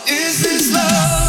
Is this love?